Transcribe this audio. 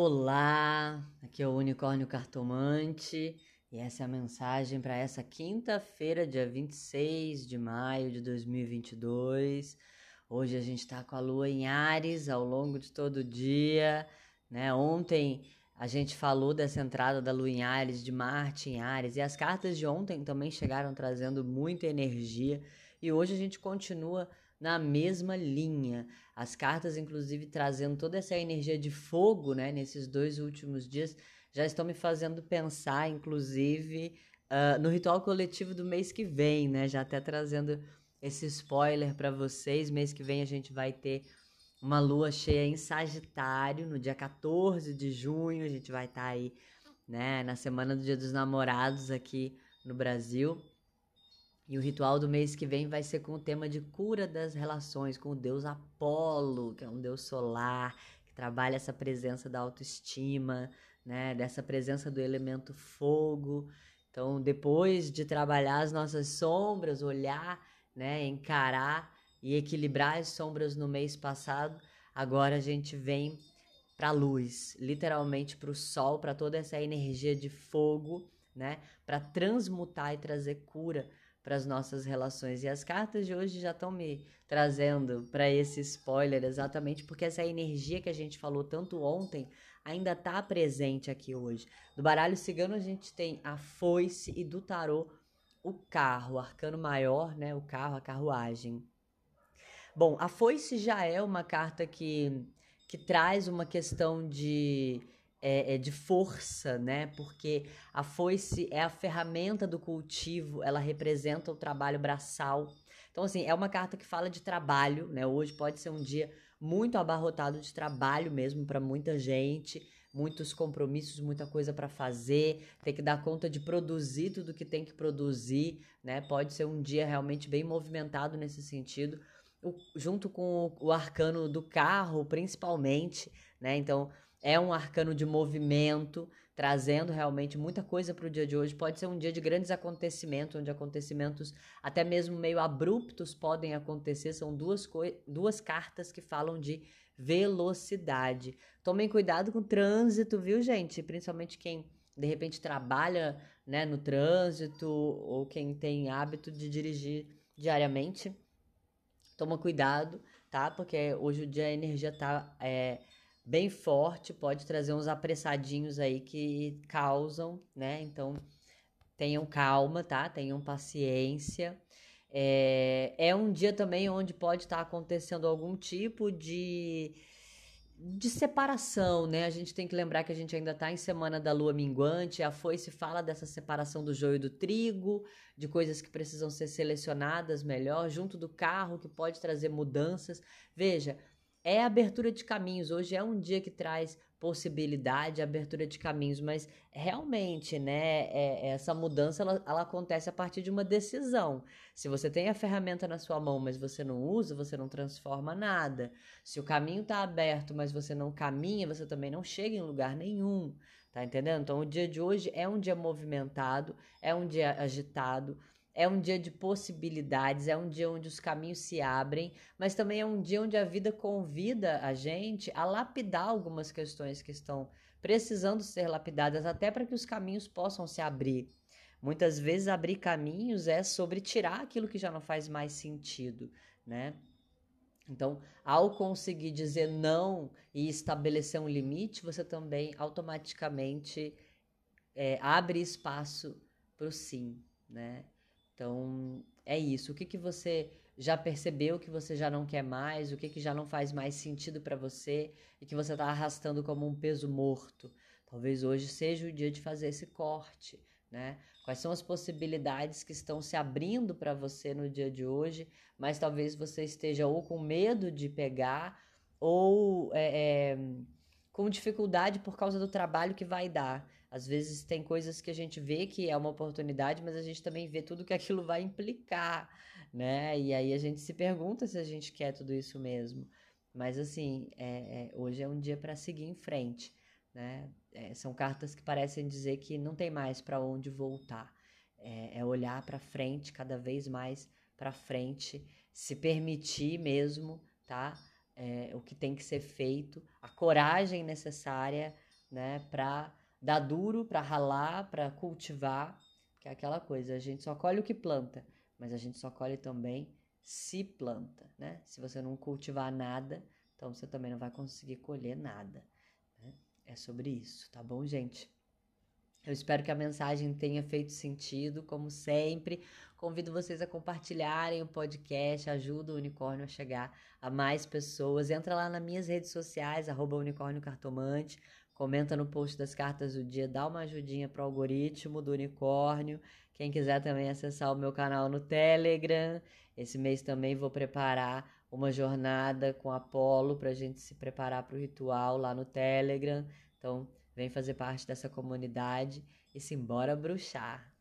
Olá, aqui é o Unicórnio Cartomante e essa é a mensagem para essa quinta-feira, dia 26 de maio de 2022. Hoje a gente está com a lua em Ares ao longo de todo o dia, né? Ontem a gente falou dessa entrada da lua em Ares, de Marte em Ares, e as cartas de ontem também chegaram trazendo muita energia, e hoje a gente continua na mesma linha. As cartas, inclusive, trazendo toda essa energia de fogo, né, nesses dois últimos dias, já estão me fazendo pensar, inclusive, uh, no ritual coletivo do mês que vem, né? Já até trazendo esse spoiler para vocês. Mês que vem a gente vai ter uma lua cheia em Sagitário, no dia 14 de junho. A gente vai estar tá aí, né, na semana do Dia dos Namorados aqui no Brasil. E o ritual do mês que vem vai ser com o tema de cura das relações com o deus Apolo, que é um deus solar, que trabalha essa presença da autoestima, né, dessa presença do elemento fogo. Então, depois de trabalhar as nossas sombras, olhar, né, encarar e equilibrar as sombras no mês passado, agora a gente vem para a luz, literalmente para o sol, para toda essa energia de fogo, né, para transmutar e trazer cura para as nossas relações. E as cartas de hoje já estão me trazendo para esse spoiler exatamente porque essa energia que a gente falou tanto ontem ainda está presente aqui hoje. Do baralho cigano a gente tem a foice e do tarô o carro, o arcano maior, né, o carro, a carruagem. Bom, a foice já é uma carta que que traz uma questão de é, é, de força, né? Porque a foice é a ferramenta do cultivo, ela representa o trabalho braçal. Então, assim, é uma carta que fala de trabalho, né? Hoje pode ser um dia muito abarrotado de trabalho mesmo para muita gente, muitos compromissos, muita coisa para fazer, tem que dar conta de produzir tudo que tem que produzir, né? Pode ser um dia realmente bem movimentado nesse sentido, o, junto com o, o arcano do carro, principalmente, né? Então, é um arcano de movimento, trazendo realmente muita coisa para o dia de hoje. Pode ser um dia de grandes acontecimentos, onde acontecimentos até mesmo meio abruptos podem acontecer. São duas, duas cartas que falam de velocidade. Tomem cuidado com o trânsito, viu, gente? Principalmente quem de repente trabalha né, no trânsito ou quem tem hábito de dirigir diariamente. Toma cuidado, tá? Porque hoje o dia a energia tá. É, bem forte, pode trazer uns apressadinhos aí que causam, né? Então, tenham calma, tá? Tenham paciência. É, é um dia também onde pode estar acontecendo algum tipo de, de separação, né? A gente tem que lembrar que a gente ainda está em semana da lua minguante. A foice fala dessa separação do joio do trigo, de coisas que precisam ser selecionadas melhor, junto do carro, que pode trazer mudanças. Veja, é abertura de caminhos. Hoje é um dia que traz possibilidade, abertura de caminhos, mas realmente, né, é, essa mudança ela, ela, acontece a partir de uma decisão. Se você tem a ferramenta na sua mão, mas você não usa, você não transforma nada. Se o caminho está aberto, mas você não caminha, você também não chega em lugar nenhum. Tá entendendo? Então, o dia de hoje é um dia movimentado, é um dia agitado, é um dia de possibilidades, é um dia onde os caminhos se abrem, mas também é um dia onde a vida convida a gente a lapidar algumas questões que estão precisando ser lapidadas, até para que os caminhos possam se abrir. Muitas vezes abrir caminhos é sobre tirar aquilo que já não faz mais sentido, né? Então, ao conseguir dizer não e estabelecer um limite, você também automaticamente é, abre espaço para o sim, né? Então, é isso. O que, que você já percebeu que você já não quer mais? O que, que já não faz mais sentido para você e que você está arrastando como um peso morto? Talvez hoje seja o dia de fazer esse corte, né? Quais são as possibilidades que estão se abrindo para você no dia de hoje, mas talvez você esteja ou com medo de pegar ou é, é, com dificuldade por causa do trabalho que vai dar. Às vezes tem coisas que a gente vê que é uma oportunidade, mas a gente também vê tudo que aquilo vai implicar, né? E aí a gente se pergunta se a gente quer tudo isso mesmo. Mas assim, é, é, hoje é um dia para seguir em frente, né? É, são cartas que parecem dizer que não tem mais para onde voltar. É, é olhar para frente, cada vez mais para frente, se permitir mesmo, tá? É, o que tem que ser feito, a coragem necessária né? Para dar duro, para ralar, para cultivar, que é aquela coisa, a gente só colhe o que planta, mas a gente só colhe também se planta, né? Se você não cultivar nada, então você também não vai conseguir colher nada. Né? É sobre isso, tá bom, gente? Eu espero que a mensagem tenha feito sentido, como sempre. Convido vocês a compartilharem o podcast, ajuda o unicórnio a chegar a mais pessoas. Entra lá nas minhas redes sociais, arroba unicórnio cartomante, comenta no post das cartas do dia, dá uma ajudinha para o algoritmo do unicórnio. Quem quiser também acessar o meu canal no Telegram. Esse mês também vou preparar uma jornada com Apolo para a gente se preparar para o ritual lá no Telegram. Então, vem fazer parte dessa comunidade e se embora bruxar.